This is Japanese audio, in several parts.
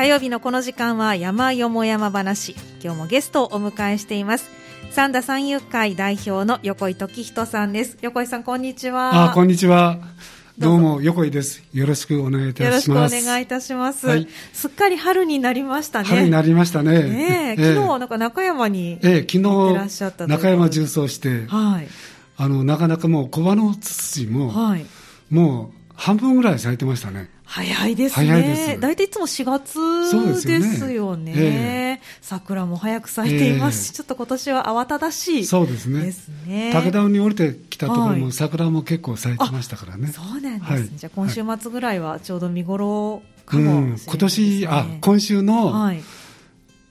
火曜日のこの時間は山よも山話。今日もゲストをお迎えしています。三田三遊会代表の横井時人さんです。横井さんこんにちは。あこんにちは。どうも横井です。よろしくお願いいたします。よろしくお願いいたします、はい、すっかり春になりましたね。春になりましたね。ね、えー、昨日はなんか中山にええー、昨日中山重走して、はい、あのなかなかもう小葉のツツジも、はい、もう半分ぐらい咲いてましたね早いですね。大体いつも4月ですよね。よねえー、桜も早く咲いていますし、えー、ちょっと今年は慌ただしい、そうですね。ですね。武田に降りてきたところも桜も結構咲いてましたからね。そうなんです、ねはい、じゃあ今週末ぐらいはちょうど見頃かもしれないですね、うん、今年、あ、今週の、はい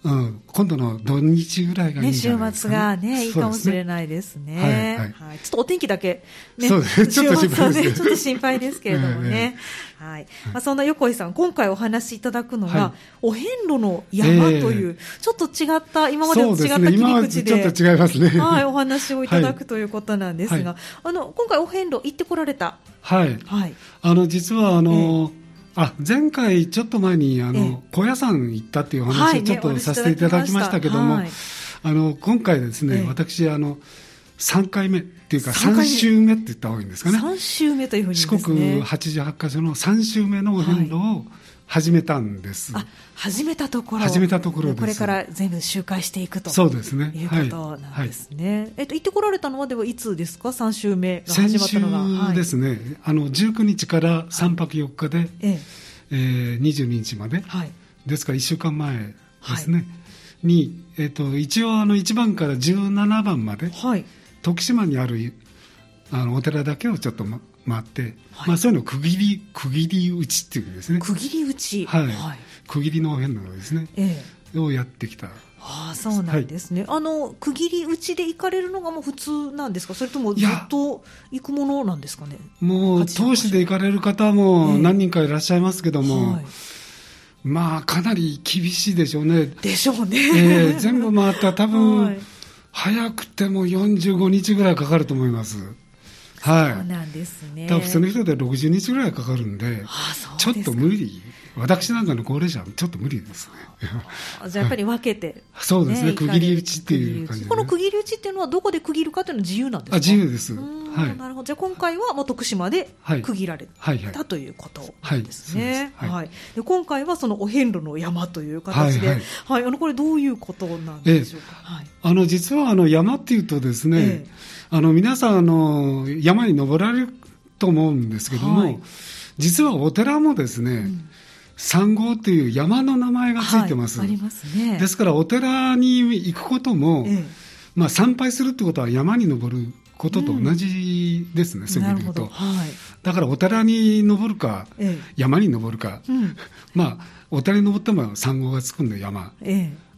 うん、今度の土日ぐらいがいいんじゃないですか、ね、週末がね、いいかもしれないですね。はい、はいはい、ちょっとお天気だけ、ね、そうですね、ちょっと心配です、ね、ちょっと心配ですけれどもね。はい。まあ、そんな横井さん、今回お話しいただくのが、はい、お遍路の山という、えー、ちょっと違った、今までと違った切り口で、でね、ちょっと違いますね。はい、お話をいただくということなんですが、あの、今回お遍路行ってこられた。はい。はい。あの、実は、あの、えーあ前回、ちょっと前にあの、高野山行ったっていう話をちょっとさせていただきましたけども、あの今回ですね、私あの、3回目っていうか、3週目。って言った方がいいんですかね。3週目というふうに、四国88か所の3週目のお遍路を始めたんです。あ始めたところ。始めたところこれから全部周回していくと。そうですね。いうことなんですね。はい。はい、えっと行ってこられたのはではいつですか？3週目が始まったのが。先週ですね、はい、あの19日から3泊4日で、ええ。えー、22日まで、はい、ですから1週間前ですね、に、えーと、一応あの1番から17番まで、徳島にあるあのお寺だけをちょっと、ま、回って、まあ、そういうのを区切り区切り打ちっていうんですね。区切り打ち。はい、区切りの変のですね、ええ、をやってきた。ああそうなんですね、はい、あの区切り打ちで行かれるのがもう普通なんですか、それともずっと行くものなんですかね？もう、投資で行かれる方も何人かいらっしゃいますけども、えーはい、まあ、かなり厳しいでしょうね。でしょうね。えー、全部回ったら、多分、はい、早くても45日ぐらいかかると思います。はい、そうなんですね。普通の人で60日ぐらいかかるんで、ちょっと無理。私なんかの高齢者はちょっと無理ですね。じゃあやっぱり分けて、ね、そうですね、区切り打ちっていう感じ、ね、この区切り打ちっていうのはどこで区切るかというのは自由なんですか？あ自由です。はい。なるほど。じゃあ今回はもう徳島で区切られた、ということですね。はい。はい、で今回はそのお遍路の山という形で、はい、はい、あのこれどういうことなんでしょうか？えはい、あの実はあの山っていうとですね、えあの皆さんあの山に登られると思うんですけども、はい、実はお寺もですね。うん三号という山の名前がついてます。はい、ありますね。ですからお寺に行くことも、ええ、まあ参拝するってことは山に登ることと同じですね、うん、そういう意味で言うと。はい、だからお寺に登るか、え、山に登るか、うん、まあお寺に登っても三号がつくんで山。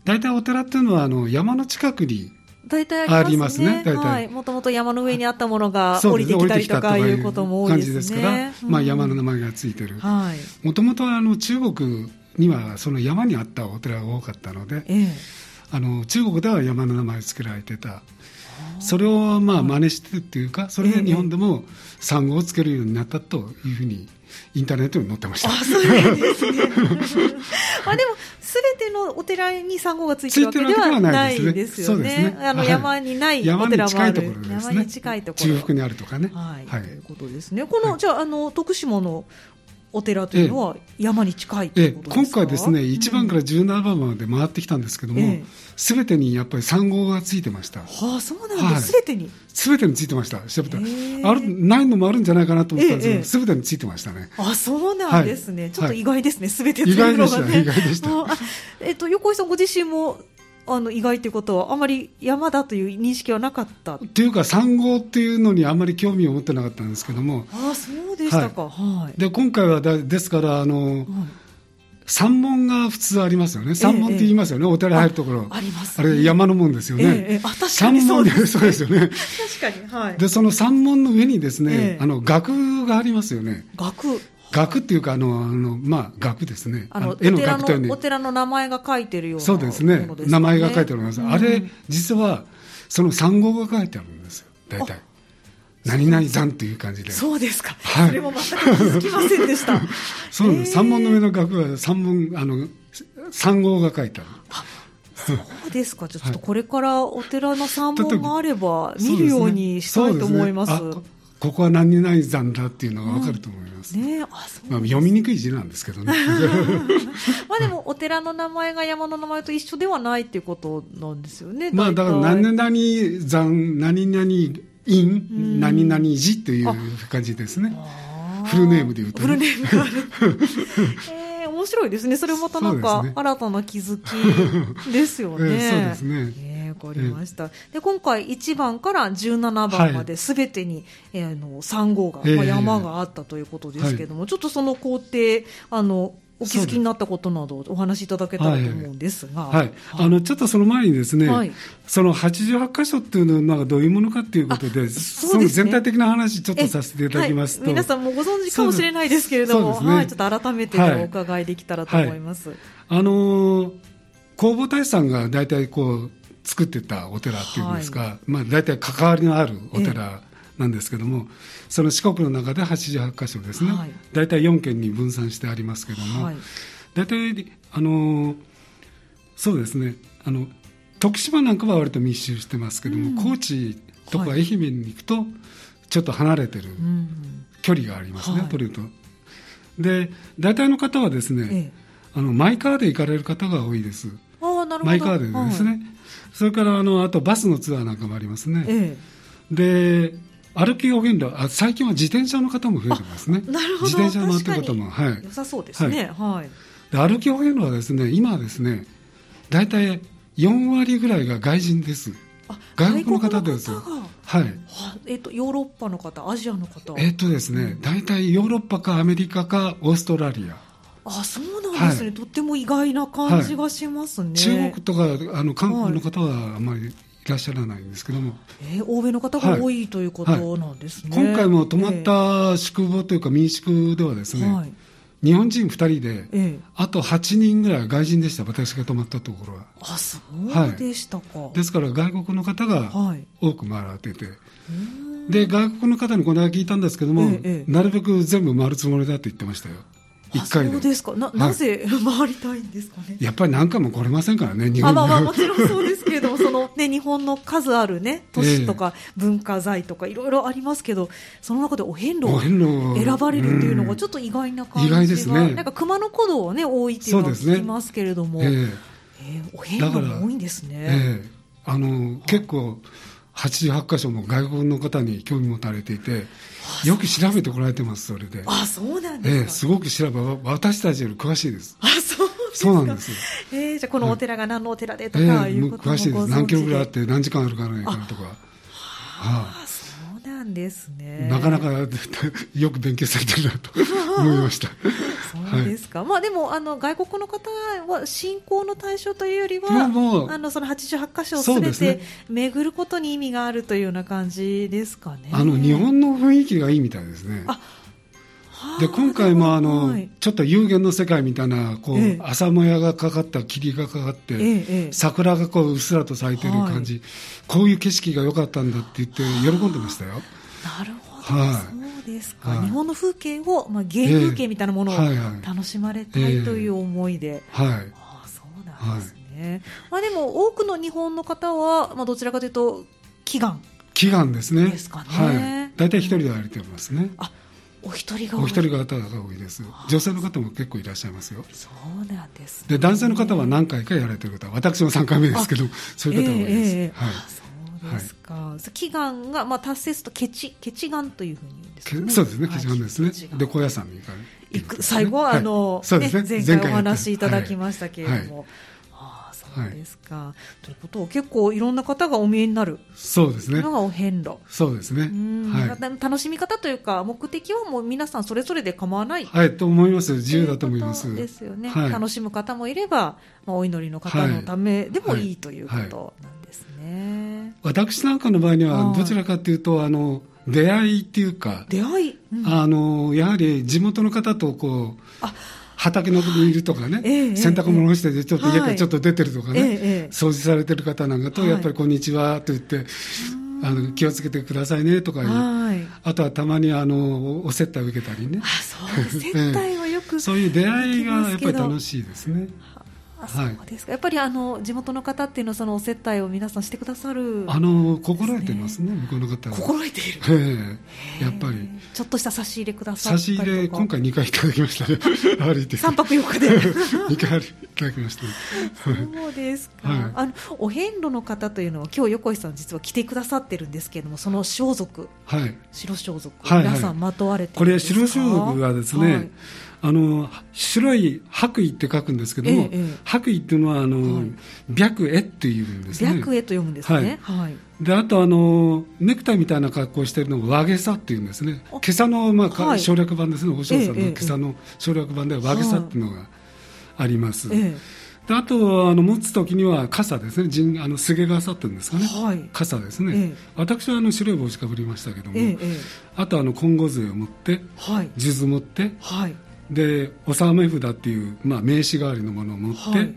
大体お寺っていうのはあの山の近くに大体ありますね。はい。もともと山の上にあったものが降りてきたりとかいうことも多いですね。感じですから、まあ山の名前がついてる。はい。もともとあの中国にはその山にあったお寺が多かったので、ええ、あの中国では山の名前を付けられてた。それをまあ真似してっていうか、それで日本でも産後をつけるようになったというふうにインターネットに載ってました。あ、そうですね。あでもすべてのお寺に産後がついてるわけではないですよね。あの山にないお寺もある。山に近いところ。中腹にあるとかね。はい。ということですね。このじゃあの徳島のお寺というのは山に近いということですか、今回ですね、1番から17番まで回ってきたんですけども、す、べ、てにやっぱり3号がついてました。はあ、そうなんですす、べ、てに？すべてについてました、調べたあるないのもあるんじゃないかなと思ったんですけど、す、べ、てについてましたね。あ、そうなんですね。ちょっと意外ですね、す、べ、て意外でした、意外でした。えっと、横井さんご自身もあの意外ということは、あまり山だという認識はなかった？っていうか、産後っていうのにあまり興味を持ってなかったんですけども、あそうでしたか、はい、で今回はだですからあの、はい山門が普通ありますよね。山門って言いますよね。ええ、お寺入るところ。あります、ね、あれ山の門ですよね。え、あ、確かにそうです、そうですよね。確かに。はい。で、その山門の上にですね、あの、額がありますよね。額額っていうか、あの、あの、まあ、額ですね。あの、絵の額というお寺の名前が書いてるような、そうですね。名前が書いてあります。あれ、実は、その産号が書いてあるんですよ。大体。何々山っていう感じで。そうですか。はい。それも全く気づきませんでした。そうなんです。三門の上の額は三門、あの、三号が書いてある。そうですか、ちょっとこれからお寺の参謀があれば、見るようにしたいと思います。ここは何々山だっていうのが分かると思います。うん、ね、あそう、まあ、読みにくい字なんですけどね。まあでも、お寺の名前が山の名前と一緒ではないっていうことなんですよね。まあだから、何々山、何々院、何々寺っていう感じですね。フルネームで言うと、ね、フルネームがある。えー、面白いですね。それまたなんか、新たな気づきですよね。えー、そうですね。わかりました。で、今回1番から17番まですべてに、はい、えー、の3号が、まあ、山があったということですけども、ちょっとその工程、あの、お気づきになったことなどお話しいただけたらと思うんですが、はい、はい、あのちょっとその前にですね、はい、その88箇所っていうのはどういうものかということで、そ、ね、の全体的な話ちょっとさせていただきますと、皆さんもご存知かもしれないですけれども、ね、はい、ちょっと改めてお伺いできたらと思います。あのー、弘法大師さんが大体こう作ってたお寺っていうんですか、はい、まあ、大体関わりのあるお寺なんですけども、その四国の中で88箇所ですね、はい、大体4県に分散してありますけども、はい、大体、あのそうですねあの、徳島なんかは割と密集してますけども、うん、高知とか愛媛に行くと、ちょっと離れてる距離がありますね、取ると。で、大体の方はですね、ええ、あのマイカーで行かれる方が多いです。マイカーでですね、はい、それからあのあとバスのツアーなんかもありますね、ええ、で歩き表現あ最近は自転車の方も増えてますね。なるほど。自転車乗ってる方もはい。良さそうですね。はい、で歩き表現はですね今はですね大体4割ぐらいが外人です。外国の方ですはい、えっと、ヨーロッパの方アジアの方。えっとですね、大体ヨーロッパかアメリカかオーストラリアあそうなんですね、はい、とっても意外な感じがしますね、はい、中国とかあの韓国の方はあまりいらっしゃらないんですけども、えー、欧米の方が多い、ということなんですね、今回も泊まった宿坊というか民宿ではですね、日本人2人で、ええ、あと8人ぐらい外人でした、私が泊まったところは。あそうでしたか、はい、ですから外国の方が多く回られてて、はい、で外国の方にこの間聞いたんですけども、え、なるべく全部回るつもりだと言ってましたよ。一回で。そうですか。ななぜ 回りたいんですかね？やっぱり何回も来れませんからね日本あまあまあもちろんそうですけれどもその、ね、日本の数あるね都市とか文化財とかいろいろありますけどその中でお遍路を選ばれるっていうのがちょっと意外な感じが、意外ですね。なんか熊野古道はね多いっていうのは聞きますけれども、ねえ。ー、えー、お遍路も多いんですね、えー、あの結構88箇所も外国の方に興味持たれていてよく調べてこられてます、それで。あ、そうなんですか、ええ、すごく調べ、私たちより詳しいです。あ、そうそうなんです。えー、じゃあこのお寺が何のお寺でとかいうことも、詳しいです。何キロぐらいあって何時間あるかないかとか。はあ、なんですね。なかなか よく勉強されてるなと 思いました。そうですか。はい、まあでもあの外国の方は信仰の対象というよりは、もうあのその88箇所をすべて巡ることに意味があるというような感じですかね。あの日本の雰囲気がいいみたいですね。あで今回もあの、はい、ちょっと有限の世界みたいなこう、ええ、朝もやがかかった霧がかかって、え、桜がこううっすらと咲いてる感じ、はい、こういう景色が良かったんだって言って喜んでましたよ。なるほど、はい。そうですか、はい、日本の風景を、まあ、原風景みたいなものを楽しまれたいという思いで、はい、あそうなんですね、まあ、でも多くの日本の方は、まあ、どちらかというと祈願。祈願ですね。ですかね、はい、大体一人で歩いてますね。あお一人がお一人方が多いです。女性の方も結構いらっしゃいますよ。そうなんです、ね、で男性の方は何回かやられてる方私も3回目ですけどそういう方が多いです、えーえー、はい。ですか、はい、祈願が、まあ、達成するとケチケチ願というふうに言うんですか、ね、そうですねケチ願ですね、で高野山に行かれ行く最後はあの、はい、ね、ね、前回お話しいただきましたけれども、はい。そうですか、はい、ということを結構いろんな方がお見えになる。そうですね。のがお遍路。そうですね、はい、楽しみ方というか目的はもう皆さんそれぞれで構わない。はいと思います自由だと思います。ですよね、はい、楽しむ方もいれば、まあ、お祈りの方のためでもいいということなんですね、私なんかの場合にはどちらかというとあの出会いっていうか出会い、うん、あのやはり地元の方とこうあ畑のにいるとかね、ええ、洗濯物をしてちょっと家からちょっと出てるとかね、え、掃除されてる方なんかと、やっぱりこんにちはと言って、あの気をつけてくださいねとかあとはたまにあのお接待を受けたりね。あそう接待はよく そういう出会いがやっぱり楽しいですね。そうですか。やっぱりあの地元の方っていうのはそのお接待を皆さんしてくださる、あの心得てますね、向こうの方は。心得ている、えー、やっぱり。ちょっとした差し入れくださ差し入れ、今回2回いただきましたね、歩いて。3泊4日で。2回いただきました、ね、そうですか、はい、あのお遍路の方というのは、今日横井さん、実は来てくださってるんですけれども、その装束、はい、白装束、はいはい、皆さんまとわれてこれ、白装束はですね、はいあの白い白衣って書くんですけども、ええ、白衣っていうのはあの、はい、白絵っていうんですね。白絵と読むんですね。はい。はい、であとあのネクタイみたいな格好をしているのが和げさっていうんですね。今朝のまあ、はい、省略版ですね。お嬢さんの今朝の省略版では和げさっていうのがあります。であとあの持つ時には傘ですね、陣あのすげ傘っていうんですかね、はい、傘ですね、ええ、私はあの白い帽子かぶりましたけども、え、あとあの金剛杖を持って、はい、数珠持って、はい、で納め札っていう、まあ、名刺代わりのものを持って、はい、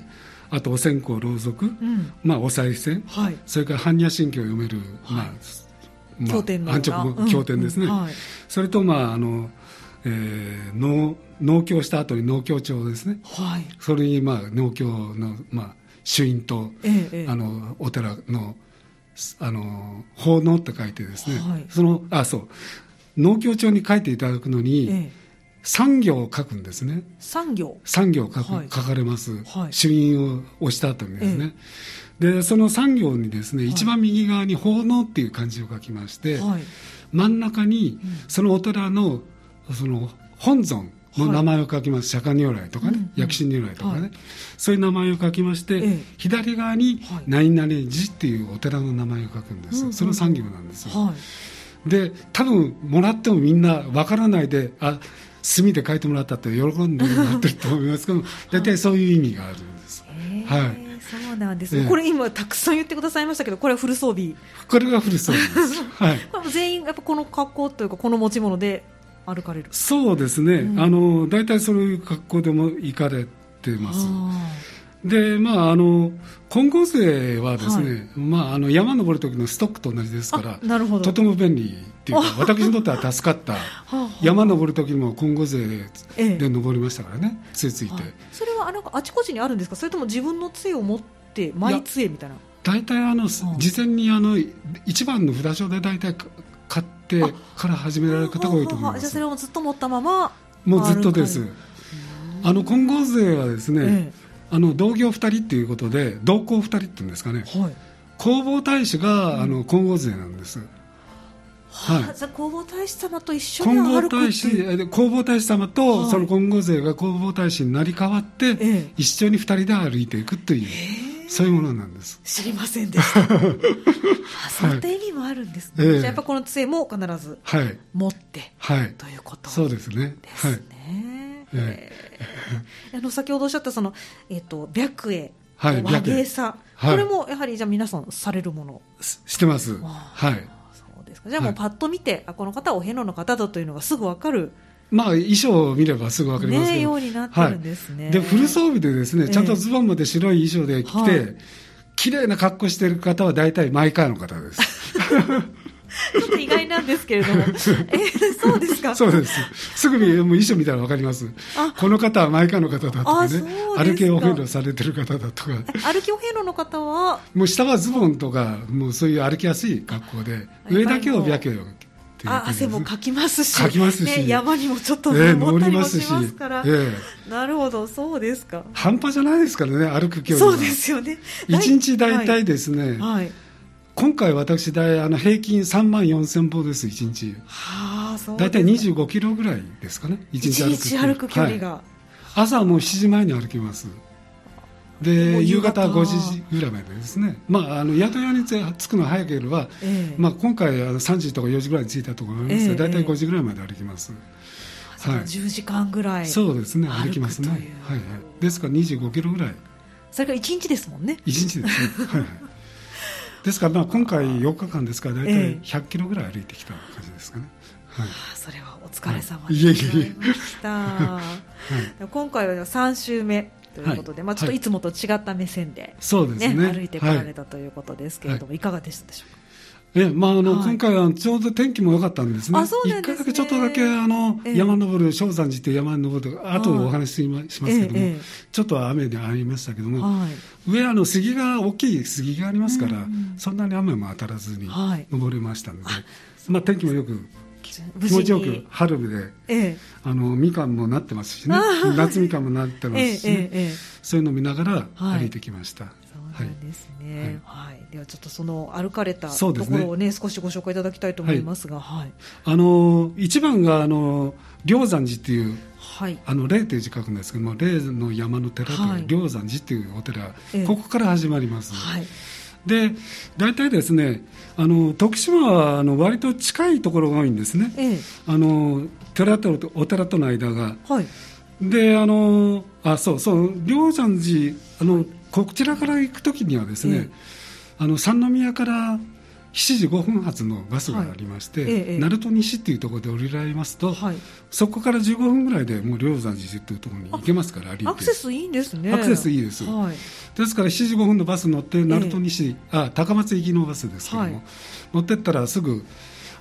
あとお線香ろうそく、うん、まあ、お賽銭、はい、それから般若心経を読める、まあまあ、安直経典ですね、うん。うん、それと、まああのえー、農農協した後に農協帳ですね、はい、それに、まあ、農協の、まあ、主院と、ええ、あのお寺のあの奉納って書いてですね、はい、そのあそう。農協帳に書いていただくのに、ええ産業を書くんですね。産業産業書く、はい、書かれます。はい、主印を押した後にですね。ええ、で、その産業にですね、はい、一番右側に奉納っていう漢字を書きまして、真ん中にそのお寺の、その本尊の名前を書きます。釈迦如来とかね、薬師如来とかね、そういう名前を書きまして、え、左側に何々寺っていうお寺の名前を書くんです。その産業なんですよ。で、多分もらってもみんなわからないで、あ、墨で書いてもらったって喜んでもらってると思いますけど大体そういう意味があるんです。はい、そうなんです、ね、これ今たくさん言ってくださいましたけどこれはフル装備。これがフル装備です、はい、全員やっぱこの格好というかこの持ち物で歩かれる。そうですね、うん、あの大体そういう格好でも行かれてますでまああの金剛勢はですね、はい、まあ、あの山登る時のストックと同じですからなるほど。とても便利っていうか 私にとっては助かった。山登る時も金剛勢で登りましたからね、ええ、杖ついて。それはなんかあちこちにあるんですか？それとも自分の杖を持ってマイ杖みたいな？大体あの、事前にあの一番の札所で大体買ってから始められる方が多いと思います。じゃあそれをずっと持ったままもうずっとです。あの金剛勢はですね、えあの同業2人っていうことで同行2人っていうんですかね、はい、弘法大使が、あの金剛勢なんです。はい、じゃ弘法大使様と一緒に歩く弘法大使様と、その金剛勢が弘法大使になり変わって、ええ、一緒に2人で歩いていくという、そういうものなんです。知りませんでした。あそういった意味もあるんですね、はい、じゃあやっぱこの杖も必ず持って、はい、ということそうですね。ですね、えー、あの先ほどおっしゃったその、えーと、白衣はい、和芸さ、はい、これもやはりじゃあ皆さんされるものしてます。はい。そうですか。じゃあもうパッと見て、はい、あこの方はお遍路の方だというのがすぐわかる。まあ衣装を見ればすぐわかりますけど。ね、ようになってるんですね。はい、でフル装備でですね、ちゃんとズボンまで白い衣装で着て、えー、綺麗な格好してる方は大体マイカーの方です。ちょっと意外なんですけれども、えー、そうですか？そうです。すぐにもう衣装見たらわかります。この方はマイカーの方だとかね、歩きお遍路されてる方だとか。歩きお遍路の方は？もう下はズボンとか、もうそういう歩きやすい格好で、上だけを白衣をあ汗もかきますし、ますし、ね、山にもちょっと登ったりもしますから、えー、なるほど、そうですか。半端じゃないですからね、歩く距離そうですよね。一日大体ですね、はい、はい今回私大あの平均3万4000歩です1日。はあそう大体25キロぐらいですかね1日歩く歩く距離が、はい、朝はもう7時前に歩きます。で夕方。5時ぐらいまでですね、まあ、あの宿屋に着くのは早ければ、えー、まあ、今回3時とか4時ぐらいに着いたと思います。が、え。ー、大体5時ぐらいまで歩きます、えー、はい、10時間ぐらいそうですね歩きますね、はいはい、ですから25キロぐらい。それから1日ですもんね。1日ですね、はいですからまあ今回4日間ですから大体100キロぐらい歩いてきた感じですかね。はい、それはお疲れ様でした。はい、今回は3週目ということで、はい、まあちょっといつもと違った目線で、ね、そうですね。歩いてこられたということですけれども、い、かがでしたでしょうか？えまああの、はい、今回はちょうど天気も良かったんですね。あそうなんですね。一回だけちょっとだけあの、え山登る正山寺って山に登る後でお話ししますけども、え、ちょっと雨でありましたけども、はい、上あの杉が大きい杉がありますから、うんうん、そんなに雨も当たらずに登れましたので、はい、まあ天気もよく気持ちよく春で、ええ、あのみかんもなってますしね。夏みかんもなってますし、ね。え、そういうのを見ながら歩いてきました。なんですね。はい。はい、ではちょっとその歩かれたところをね、ね少しご紹介いただきたいと思いますが、はい。あの一番があの霊山寺っていう。はい、あの霊という字書くんですけども霊の山の寺という霊山寺っていうお寺、ここから始まります。はい、で大体ですねあの徳島はあの割と近いところが多いんですね、ええ、あの寺とお寺との間が。はい、であのあそうそう霊山寺あのこちらから行くときにはですね、あの三宮から7時5分発のバスがありまして、はいええ、鳴門西っていうところで降りられますと、はい、そこから15分ぐらいでもう霊山寺っていうところに行けますから歩いてアクセスいいんですね。アクセスいいです、はい、ですから7時5分のバス乗って鳴門西、え、あ高松行きのバスですけども、乗ってったらすぐ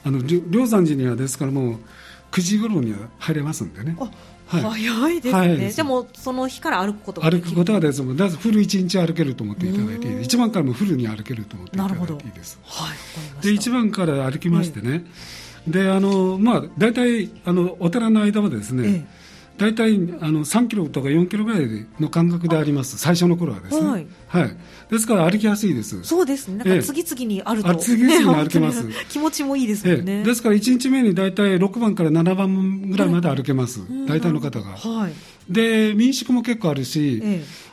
あの霊山寺にはですからもう9時頃には入れますんでね。はい、早いですね、はい、でもその日から歩くことが歩くことはです。もん、だフル1日歩けると思っていただいて、1番からもフルに歩けると思っていただいていいです。はい、で1番から歩きましてね、えであのまあ、大体あのお寺の間はですね、え大体あの3キロとか4キロぐらいの間隔であります、最初の頃はですね、はい、はい、ですから歩きやすいです。そうですね、なんか次々にあると、ええ、次々に歩けます、気持ちもいいですよね、え、ですから1日目に大体6番から7番ぐらいまで歩けます、大体の方が。はい、で民宿も結構あるし、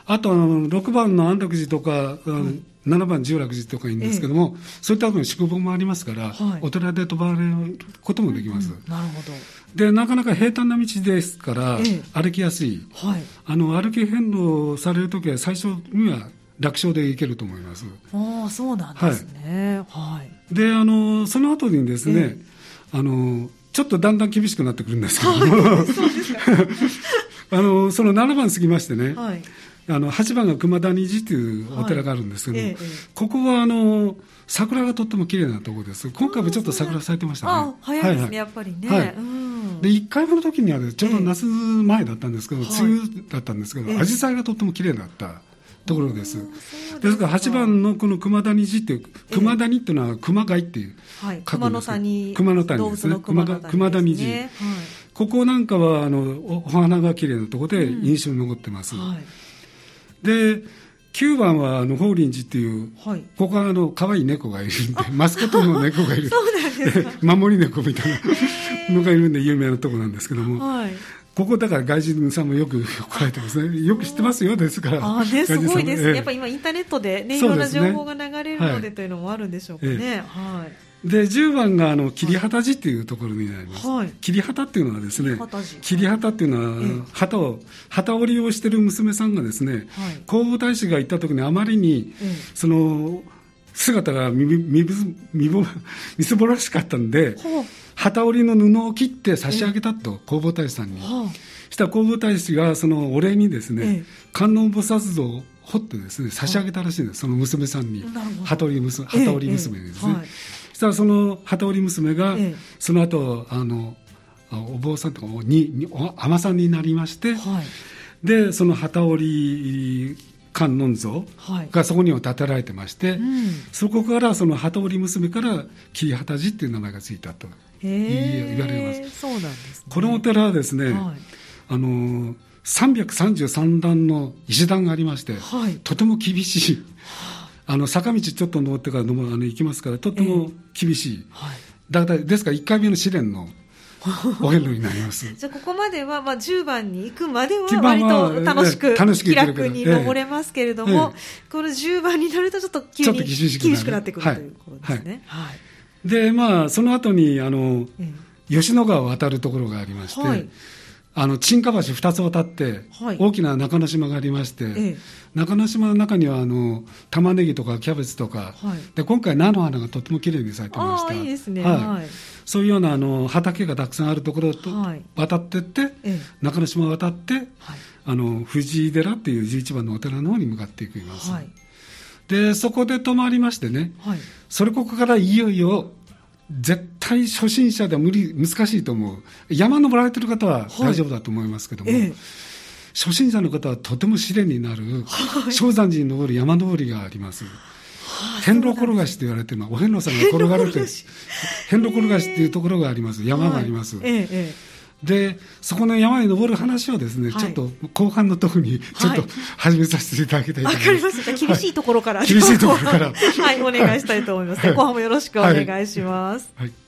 あとあの6番の安楽寺とか、うん。7番十楽寺とかいいんですけども、ええ、そういったところに宿坊もありますから、はい、お寺で泊まれることもできます、うん、なるほど。でなかなか平坦な道ですから、え、歩きやすい、はい、あの歩き変動されるときは最初には楽勝で行けると思います。ああそうなんですね、はい、はい、であのその後にですね、あのちょっとだんだん厳しくなってくるんですけども、はい、あのその7番過ぎましてね、はい。あの8番が熊谷寺というお寺があるんですけども、はいええ、ここはあの桜がとっても綺麗なところです。今回もちょっと桜咲いてましたね。あ早いですね、はいはい、やっぱりね、はい、で1回目の時にはちょうど夏前だったんですけど、え、梅雨だったんですけど、紫陽花がとっても綺麗だったところです。ですか。ら8番のこの熊谷寺っていう、熊谷っていうのは熊谷っていう、はい、熊の谷、熊の谷ですね。熊熊谷寺。はい、ここなんかはあのお花が綺麗なところで印象に残ってます。うんはい。で9番はあの法輪寺っていう、はい、ここはあの可愛い猫がいるんで、マスコットの猫がいる、そうなんですか。守り猫みたいな のがいるんで、有名なとこなんですけども、はい、ここだから外人さんもよく来られてますね、よく知ってますよ、ですから、あね、すごいです。ね、やっぱ今、インターネットで、ね、いろんな情報が流れるのでというのもあるんでしょうかね。ええ、はいで10番があの桐畑寺っていうところになります、はい、桐畑っていうのはですね桐畑っていうのは旗を旗織りをしてる娘さんがですね、はい、皇后大使が行った時にあまりに、その姿がみみみぼみすぼらしかったんで、旗織りの布を切って差し上げたと、弘法大使さんに。したら弘法大使がそのお礼にですね、観音菩薩像を掘ってですね差し上げたらしいんです、その娘さんに、旗織り娘旗織り娘にですね。したらその旗織り娘が、その後あのお坊さんとかにに尼さんになりまして、はい、でその旗織り観音像がそこには建てられてまして、はいうん、そこからその旗織り娘から桐畑寺っていう名前がついたと言われます。そうなんです、ね、このお寺はですね、はい、あの333段の石段がありまして、はい、とても厳しい。あの坂道ちょっと登ってからのあの行きますから、とっても厳しい、えーはい、だからですから1回目の試練の お遍路になります。じゃあ、ここまでは、まあ、10番に行くまでは割と楽しく、楽しく気楽に登れますけれども、ええ、この10番になると、ちょっと急に厳しくなってくる、はい、ということですね。はい、はい、で、まあ、その後にあの、ええ、吉野川を渡るところがありまして、はいあの沈下橋2つ渡って、はい、大きな中之島がありまして、ええ、中之島の中にはあの玉ねぎとかキャベツとか、はい、で今回菜の花がとてもきれいに咲いてました。いいですね、はい、そういうようなあの畑がたくさんあるところと渡っていって、え、中之島を渡って、あの藤井寺っていう11番のお寺の方に向かっていきます、で、そこで泊まりましてね、はい、それここからいよいよ、絶対初心者では無理、難しいと思う。山登られてる方は大丈夫だと思いますけども、はいええ、初心者の方はとても試練になる、正山寺に登る山登りがあります。遍路転がしと言われてるのは、お遍路さんが転がるという、遍路転がしっていうところがあります。山があります。ええで、そこの山に登る話をですね、はい、ちょっと後半のところに、ちょっと始めさせていただきたいと思います。わ、はい、かりました。厳しいところから、はい、厳しいところから。はい、お願いしたいと思います。後半もよろしくお願いします。はい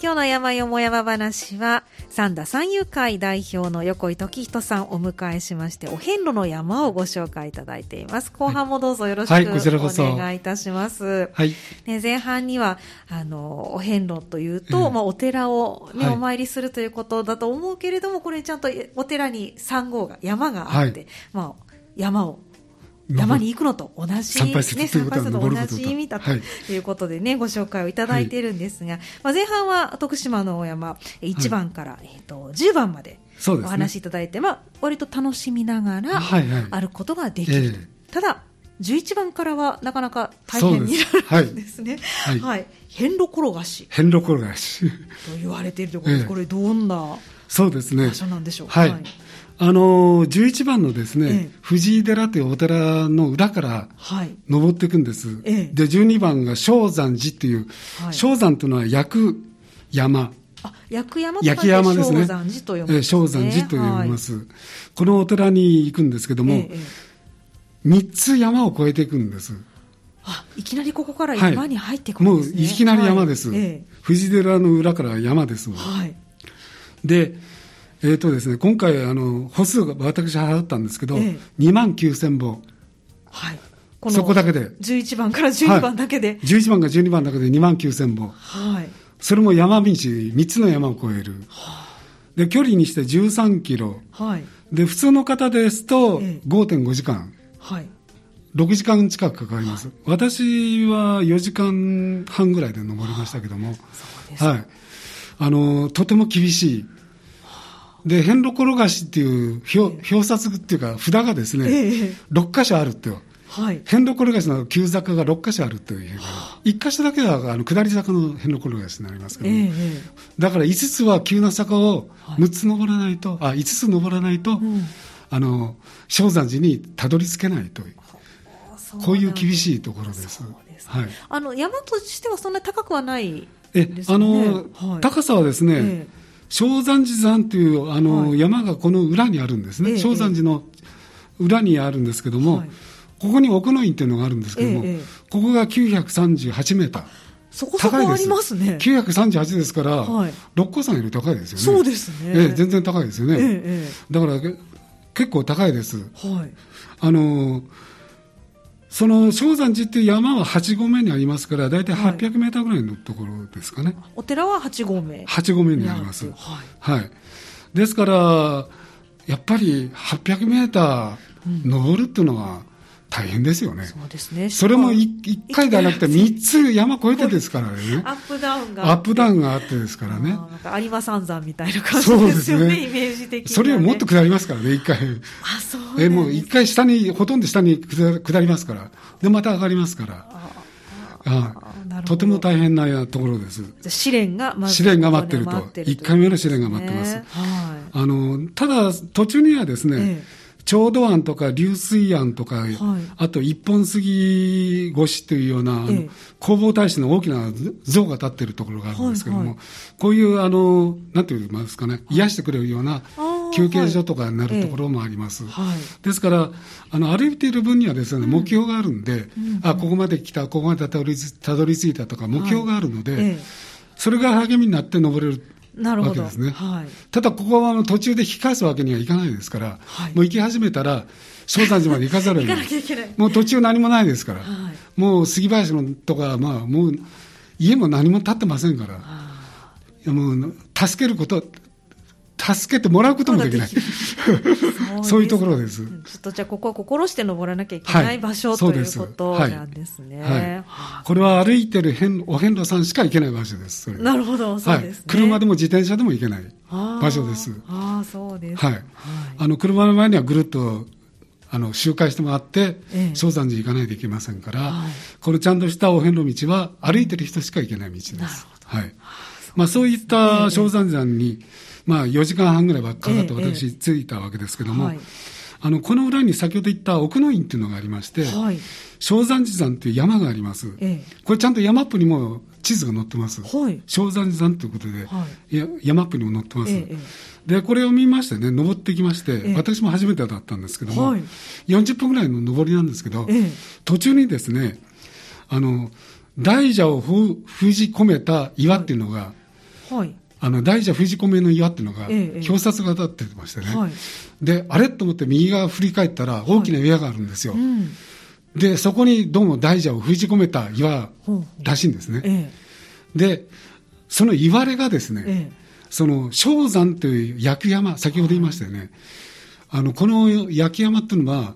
今日の山よも山話は、三田三遊会代表の横井時人さんをお迎えしまして、お遍路の山をご紹介いただいています。後半もどうぞよろしくお願いいたします。はい。ね、前半には、あの、お遍路というと、えー、まあ、お寺をね、はい、お参りするということだと思うけれども、これちゃんとお寺に三号が、山があって、はい、まあ、山を山に行くのと同じ、参拝すると同じ意味だということでね、ご紹介をいただいているんですが、まあ、前半は徳島の大山、1番から、えっと10番までお話しいただいて、まあ、割と楽しみながら歩くことができる。ただ、11番からはなかなか大変になるんですね。はい。はい、遍路転がし。遍路転がし。と言われているところです。これどんなそうですね。場所なんでしょうか。はいあの11番のですね、ええ、藤井寺というお寺の裏から登っていくんです。え、で、12番が正山寺っていう、はい、正山というのは焼く山。あ、焼く山焼山ですね。正山寺と読む、ね。正山寺と読みます、はい、このお寺に行くんですけども、ええ、3つ山を越えていくんです。あ、いきなりここから山に入っていくんですね、はい、もういきなり山です。はい、寺の裏から山です。はい。で、えーとですね、今回あの、歩数が私払ったんですけど、ええ、2万9000本。はい。こそこだけで。11番から12番だけで。はい、11番から12番だけで2万9000本。はい。それも山道、3つの山を越える。はあ、で、距離にして13キロ。はい。で、普通の方ですと5.5時間。はい。6時間近くかかります。はい、私は4時間半ぐらいで登りましたけども。そうですはい。あの、とても厳しい。で、遍路転がしっていう表表札っていうか札がですね、ええ、6箇所あるってよ。はい、遍路転がしの急坂が6箇所あるという、1箇所だけはあの下り坂の遍路転がしになりますけど、え、だから5つは急な坂を6つ登らないと、はい、あ5つ登らないと、うん、あの正山寺にたどり着けないという、こういう厳しいところです。ですはい、あの山としてはそんなに高くはない、ね、えあの、はい、高さはですね、正山寺山というあの、はい、山がこの裏にあるんですね、ええ、正山寺の裏にあるんですけども、はい、ここに奥の院っていうのがあるんですけども、え、ここが938メーター。そこそこありますね。938ですから、はい、六甲山より高いですよね。そうですね。ええ、全然高いですよね。だから結構高いです。はい。あのその正山寺っていう山は8合目にありますから、大体800メーターぐらいのところですかね。はい、お寺は8合目 ?8 合目にあります。はい。はい。ですから、やっぱり800メーター登るっていうのは、大変ですよね。そうですね。それも1回ではなくて3つ山越えてですからね。アップダウンが。アップダウンがあってですからね。なんか有馬三山みたいな感じですよね、ねイメージ的に、ね、それよりもっと下りますからね、1回。あ、そうえ、もう1回下に、ほとんど下に下りますから。で、また上がりますから。ああとても大変なところです。試練が試練が待ってると。1回目の試練が待ってます。はい、あの、ただ、途中にはですね、ええ調度案とか流水案とか、はい、あと一本杉越しというような、ええ、弘法大師の大きな像が立っているところがあるんですけども、はいはい、こういうあの、なんて言いますかね、癒してくれるような休憩所とかになるところもあります。はい、ですから、あの、歩いている分にはですね、目標があるんで、うん、あ、ここまで来た、ここまでたどりたどり着いたとか、目標があるので、え、それが励みになって登れるなるほど。ですね。はい。ただ、ここは途中で引き返すわけにはいかないですから、はい、もう行き始めたら、正山寺まで行かざるを得ない。いもう途中何もないですから、はい、もう杉林のとか、まあ、もう家も何も建ってませんから、もう助けること、助けてもらうこともできない。そう いうところです。ちょっとじゃあ、ここは心して登らなきゃいけない場所、はい、ということなんですね。はいはい、これは歩いてるお遍路さんしか行けない場所です。なるほど、そうです、ね、車でも自転車でも行けない場所です。ああ、そうです。はい。あの、車の前にはぐるっとあの周回してもらって、正山寺行かないといけませんから、このちゃんとしたお遍路道は歩いてる人しか行けない道です。はい。まあ、そういった正山寺に、まあ、4時間半ぐらいはかかって私着いたわけですけども、あのこの裏に先ほど言った奥の院っていうのがありまして、はい、正山寺山という山があります、ええ、これちゃんと山っぽにも地図が載ってます、はい、正山寺山ということで、はい、山っぽにも載ってます、え、でこれを見ましてね登ってきまして、私も初めてだったんですけども、はい、40分ぐらいの登りなんですけど、途中にですねあの大蛇を封じ込めた岩っていうのが、はいあの大蛇封じ込めの岩っていうのが、表札が立ってましてね、はい、であれと思って右側振り返ったら大きな岩があるんですよ、はいうん、でそこにどうも大蛇を封じ込めた岩らしいんですね、ええ、でその言われがですね、え、その正山という焼山先ほど言いましたよね、あのこの焼山っていうのは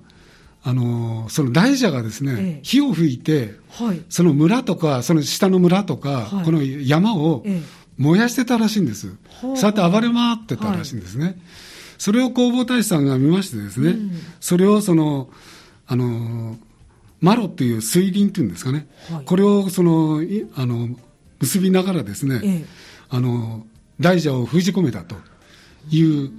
あのその大蛇がですね、火を吹いて、はい、その村とかその下の村とか、はい、この山を、燃やしてたらしいんです。そうやって暴れ回ってたらしいんですね。はい、それを弘法大師さんが見ましてですね、うん、それをその、あの、マロっていう水輪っていうんですかね、はい、これをその、あの、結びながらですね、ええ、あの、大蛇を封じ込めたという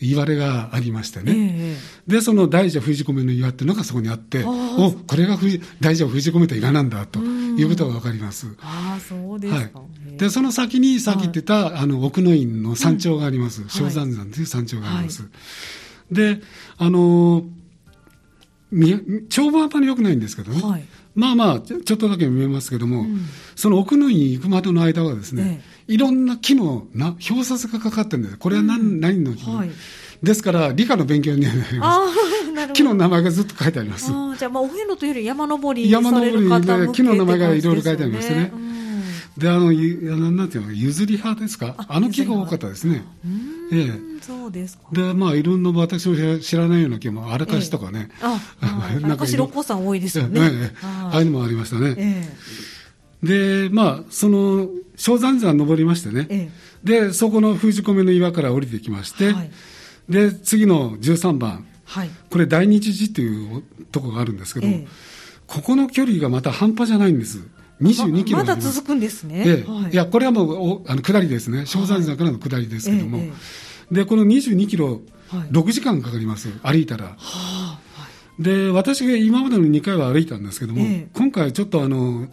言われがありましてね、えでその大蛇封じ込めの岩っていうのがそこにあっておこれが大蛇を封じ込めた岩なんだということが分かります。あそうですか、はい、でその先にさっき言ってた、はい、あの奥の院の山頂があります、正山山という山頂があります、はい、であの帳場あたり良くないんですけどね、はい、まあまあちょっとだけ見えますけども、うん、その奥の院に行くまでの間はですね、えいろんな木のな表札がかかってるんです。これは何,、うん、何の木、はい、ですから理科の勉強になります木の名前がずっと書いてあります。じゃあまあお遍路というより山登り山登りで木の名前がいろいろ書いてありましてね、であのなんていうの譲り派ですか？あの木が多かったですね。ええ。そうですか。でまあいろんな私も知らないような木も荒かしとかね、ええ、あ なんか六甲山多いですよね、ええ、ああいうのもありましたね、ええ、でまあその正山山登りましてね、ええ、でそこの封じ込めの岩から降りてきまして、はい、で次の13番、はい、これ大日寺というとこがあるんですけど、え、ここの距離がまた半端じゃないんです。22キロまだ続くんですね。ええ。はい、いや、これはもうおあの下りですね、正山山からの下りですけども、はい、でこの22キロ、6時間かかります、歩いたら。はで私が今までの2回は歩いたんですけども、今回ちょっとあの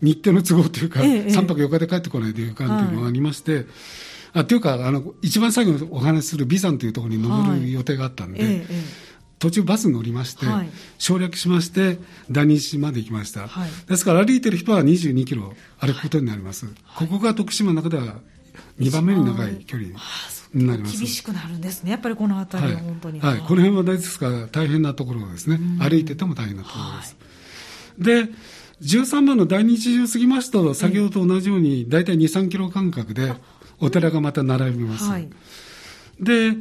日程の都合というか、ええ、3泊4日で帰ってこないというかというのがありまして、はい、あというかあの、一番最後にお話しする眉山というところに登る予定があったんで、はい、途中バスに乗りまして、はい、省略しまして、大日まで行きました、ですから歩いてる人は22キロ歩くことになります、ここが徳島の中では2番目に長い距離。になります。厳しくなるんですね、やっぱりこの辺りは本当に。はい、この辺は大ですから大変なところですね、歩いてても大変なところです。で13番の第二次を過ぎますと、先ほどと同じように、大体2、3キロ間隔で、お寺がまた並びます。はい、で、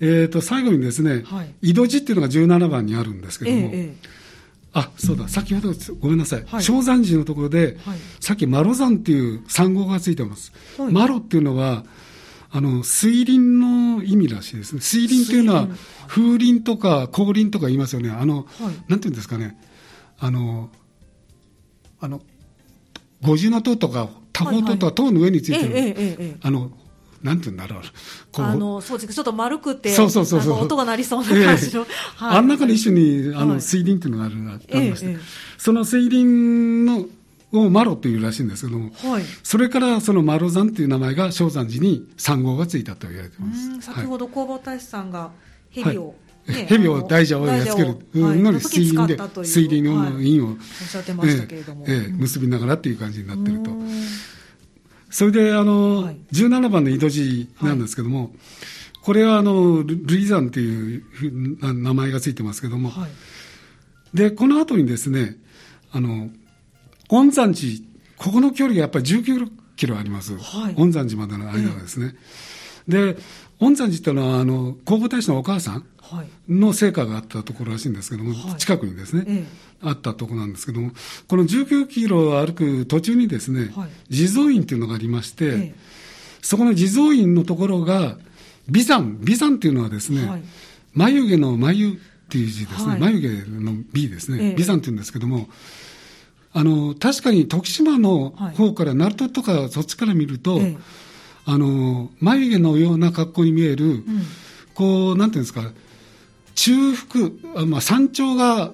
えー、と最後にですね、はい、井戸寺っていうのが17番にあるんですけども、ええ、あそうだ、先ほど、ごめんなさい、はい、正山寺のところで、はい、さっきマロ山っていう産号がついてます。はい、マロっていうのは、あの水林の意味らしいですね、水林っていうのは、風林とか光林とか言いますよね、あの、なんていうんですかね、あのあの五重塔とか多宝塔とか塔の上についてる、あのなんていうんだろう。あの、そうですちょっと丸くて、そうそうそうそう。音が鳴りそうな感じの。あん中に一緒に、あの、水林っていうのがあるありまして、その水林の、をマロっていうらしいんですけども、はい、それからそのマロ山っていう名前が正山寺に三号がついたと言われてます。先ほど弘法大師さんが蛇を、蛇を大蛇をやっつけるのに水林で水林の印を、結びながらっていう感じになってると。それであの、はい、17番の井戸寺なんですけども、はい、これはあの類山っていう名前がついてますけども、はい、でこの後にですねあの恩山寺ここの距離がやっぱり19キロあります、恩山寺までの間がですね、で恩山寺っていうのはあの弘法大師のお母さんの成果があったところらしいんですけども、近くにですね、ええ。あったところなんですけども、この19キロ歩く途中にですね、はい、地蔵院っていうのがありまして、ええ、そこの地蔵院のところが、眉山、眉山っていうのはですね、はい、眉毛の眉っていう字ですね、はい、眉毛の美ですね、え美山っていうんですけども、あの、確かに徳島の方から、鳴門とかそっちから見ると、え、あの、眉毛のような格好に見える、うん、こう、なんていうんですか、中腹、まあ、山頂が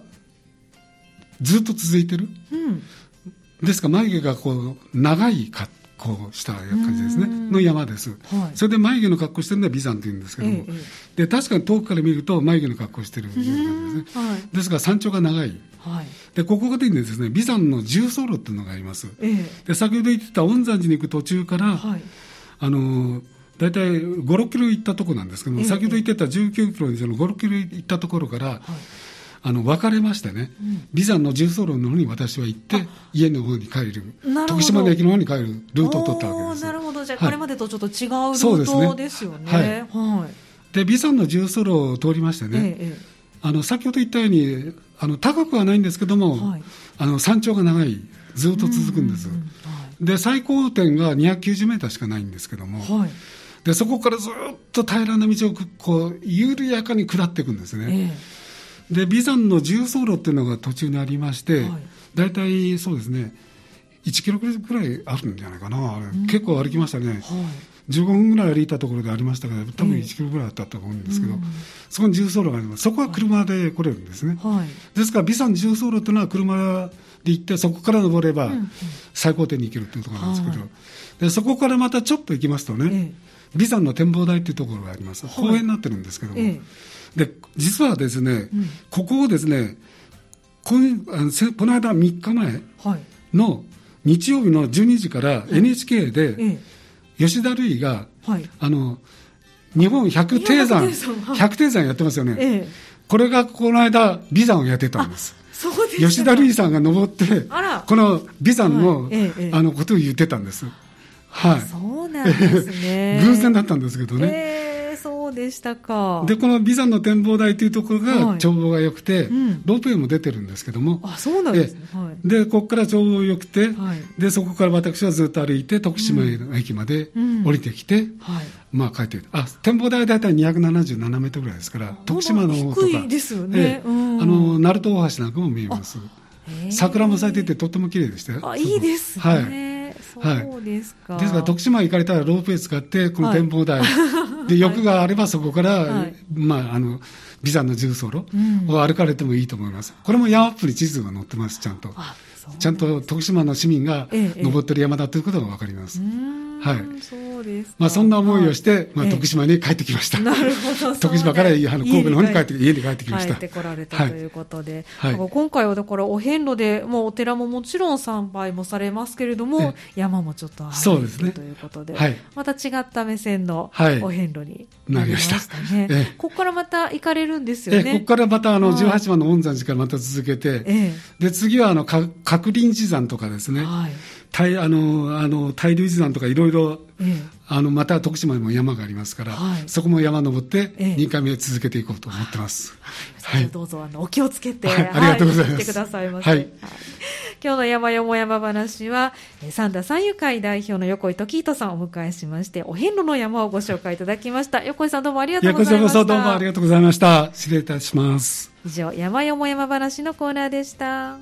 ずっと続いてる。うん、ですから眉毛がこう、長い格好した感じですね、の山です、はい、それで眉毛の格好してるのは眉山というんですけども、ええ、で確かに遠くから見ると眉毛の格好してるようなんですね、はい、ですから山頂が長い、はい、でここがでですね眉山の重走路っていうのがあります、え、で先ほど言ってた恩山寺に行く途中から、はい、あの大体5、6キロ行ったところなんですけども、先ほど言ってた19キロに5、6キロ行ったところから、あの別れましてね、眉山の重走路の方に私は行って、家の方に帰る、徳島の駅の方に帰るルートを取ったわけですなるほど、じゃあ、これまでとちょっと違うルートですよね。はい、はい、で眉山の重走路を通りましてね、ええ、あの先ほど言ったようにあの高くはないんですけども、はい、あの山頂が長い、ずっと続くんです。で最高点が290メーターしかないんですけども、はい、でそこからずっと平らな道をこう緩やかに下っていくんですね。えで眉山の重走路っていうのが途中にありまして、はい、大体そうですね1キロぐらいあるんじゃないかな、結構歩きましたね、はい、15分ぐらい歩いたところでありましたけど多分1キロぐらいあったと思うんですけど、えー、そこに重走路があります。そこは車で来れるんですね、はい、ですから眉山重走路っていうのは車で行ってそこから登れば最高点に行けるっていうところなんですけど、でそこからまたちょっと行きますとね、えー、眉山の展望台っていうところがあります。公園になってるんですけども、えーで実はですね、うん、ここをですねここの間3日前の日曜日の12時から NHK で吉田類が、はい、あの日本百低山百低山やってますよね、ええ、これがこの間眉山をやってたんです。吉田類さんが登ってこの眉山のはい。え、あのことを言ってたんですはいそうなんですね 偶然だったんですけどね、そうでしたか。で、このビザの展望台というところが眺望が良くて、はいうん、ロープウェイも出てるんですけども。あ、そうなんですね。はい、で、ここから眺望良くて、はい、で、そこから私はずっと歩いて、徳島の駅まで降りてきて、うん、はい、まあ帰ってあ、展望台は大体277メートルぐらいですから、徳島の方とか。低いですよね。うん、あの、鳴門大橋なんかも見えます。桜も咲いててとっても綺麗でしたよ。あ、いいですね。はい。そうですか、はい、ですから徳島行かれたらロープウェイ使ってこの展望台、はい、で欲があればそこから、はい、まああのビザの重走路を歩かれてもいいと思います、これもヤマップに地図が載ってますちゃんと。ちゃんと徳島の市民が登ってる山だということが分かります、ええはい。そまあそんな思いをして、まあ徳島に帰ってきました。なるほど。徳島からあの神戸の方に帰って家に帰ってきました。帰ってこられたということで、はい、今回はだからお遍路でもうお寺ももちろん参拝もされますけれども、山もちょっとそうですねということで、はい、また違った目線のお遍路になりましたね。ええ、ここからまた行かれるんですよね。ここからまたあの18番の恩山寺からまた続けて、ええ、で次はあの角林寺山とかですね。はい大あのあの大龍寺山とかいろいろ、あのまた徳島にも山がありますから、はい、そこも山登って2回目続けていこうと思ってます。はい、どうぞあのお気をつけて、はい、ありがとうございます。来てくださいませ。はい、今日の山よも山話は三田三遊会代表の横井時人さんをお迎えしましてお遍路の山をご紹介いただきました。横井さんどうもありがとうございました。どうもありがとうございました。失礼いたします。以上山よも山話のコーナーでした。